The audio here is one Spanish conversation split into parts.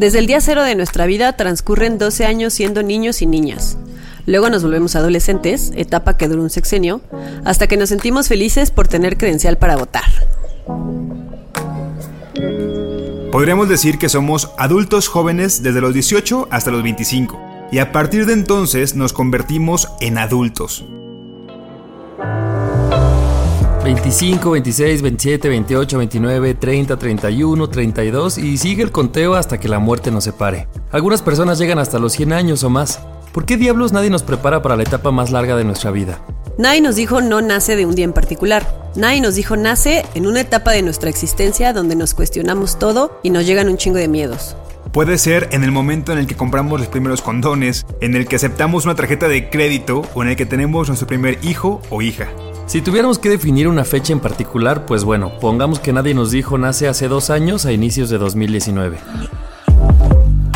Desde el día cero de nuestra vida transcurren 12 años siendo niños y niñas. Luego nos volvemos adolescentes, etapa que dura un sexenio, hasta que nos sentimos felices por tener credencial para votar. Podríamos decir que somos adultos jóvenes desde los 18 hasta los 25, y a partir de entonces nos convertimos en adultos. 25, 26, 27, 28, 29, 30, 31, 32 y sigue el conteo hasta que la muerte nos separe. Algunas personas llegan hasta los 100 años o más. ¿Por qué diablos nadie nos prepara para la etapa más larga de nuestra vida? Nadie nos dijo no nace de un día en particular. Nadie nos dijo nace en una etapa de nuestra existencia donde nos cuestionamos todo y nos llegan un chingo de miedos. Puede ser en el momento en el que compramos los primeros condones, en el que aceptamos una tarjeta de crédito o en el que tenemos nuestro primer hijo o hija. Si tuviéramos que definir una fecha en particular, pues bueno, pongamos que nadie nos dijo nace hace dos años a inicios de 2019.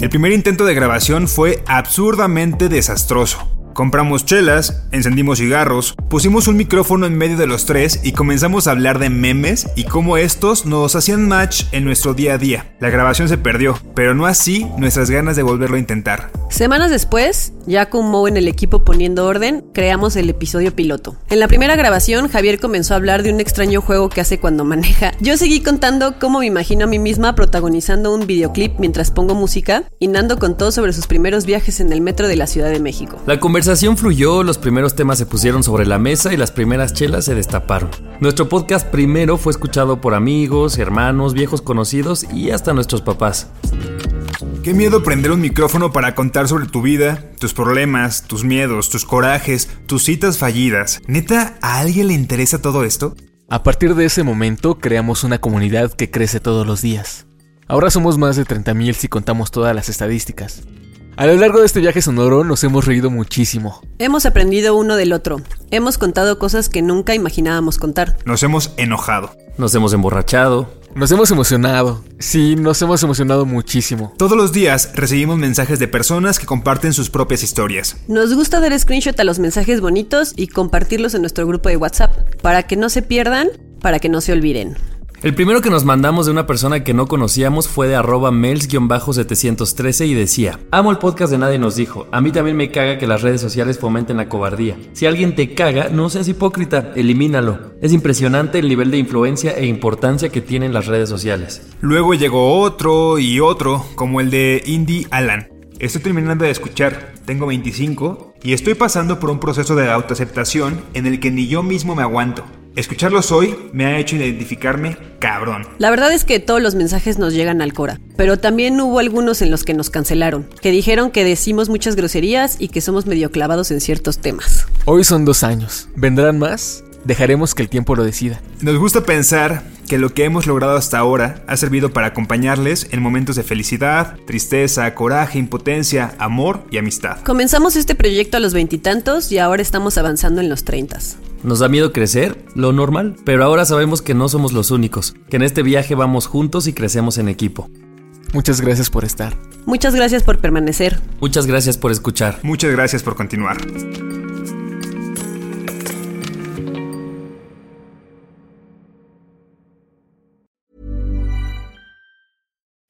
El primer intento de grabación fue absurdamente desastroso. Compramos chelas, encendimos cigarros, pusimos un micrófono en medio de los tres y comenzamos a hablar de memes y cómo estos nos hacían match en nuestro día a día. La grabación se perdió, pero no así nuestras ganas de volverlo a intentar. Semanas después, ya con Mo en el equipo poniendo orden, creamos el episodio piloto. En la primera grabación, Javier comenzó a hablar de un extraño juego que hace cuando maneja. Yo seguí contando cómo me imagino a mí misma protagonizando un videoclip mientras pongo música y Nando contó sobre sus primeros viajes en el metro de la Ciudad de México. La conversación fluyó, los primeros temas se pusieron sobre la mesa y las primeras chelas se destaparon. Nuestro podcast primero fue escuchado por amigos, hermanos, viejos conocidos y hasta nuestros papás. Qué miedo prender un micrófono para contar sobre tu vida, tus problemas, tus miedos, tus corajes, tus citas fallidas. ¿Neta a alguien le interesa todo esto? A partir de ese momento creamos una comunidad que crece todos los días. Ahora somos más de 30.000 si contamos todas las estadísticas. A lo largo de este viaje sonoro nos hemos reído muchísimo. Hemos aprendido uno del otro. Hemos contado cosas que nunca imaginábamos contar. Nos hemos enojado. Nos hemos emborrachado. Nos hemos emocionado. Sí, nos hemos emocionado muchísimo. Todos los días recibimos mensajes de personas que comparten sus propias historias. Nos gusta dar screenshot a los mensajes bonitos y compartirlos en nuestro grupo de WhatsApp, para que no se pierdan, para que no se olviden. El primero que nos mandamos de una persona que no conocíamos fue de arroba mels-713 y decía, amo el podcast de Nadie nos dijo, a mí también me caga que las redes sociales fomenten la cobardía. Si alguien te caga, no seas hipócrita, elimínalo. Es impresionante el nivel de influencia e importancia que tienen las redes sociales. Luego llegó otro y otro, como el de Indy Alan. Estoy terminando de escuchar, tengo 25 y estoy pasando por un proceso de autoaceptación en el que ni yo mismo me aguanto. Escucharlos hoy me ha hecho identificarme cabrón. La verdad es que todos los mensajes nos llegan al Cora, pero también hubo algunos en los que nos cancelaron, que dijeron que decimos muchas groserías y que somos medio clavados en ciertos temas. Hoy son dos años. ¿Vendrán más? Dejaremos que el tiempo lo decida. Nos gusta pensar que lo que hemos logrado hasta ahora ha servido para acompañarles en momentos de felicidad, tristeza, coraje, impotencia, amor y amistad. Comenzamos este proyecto a los veintitantos y, ahora estamos avanzando en los treintas. Nos da miedo crecer, lo normal, pero ahora sabemos que no somos los únicos, que en este viaje vamos juntos y crecemos en equipo. Muchas gracias por estar. Muchas gracias por permanecer. Muchas gracias por escuchar. Muchas gracias por continuar.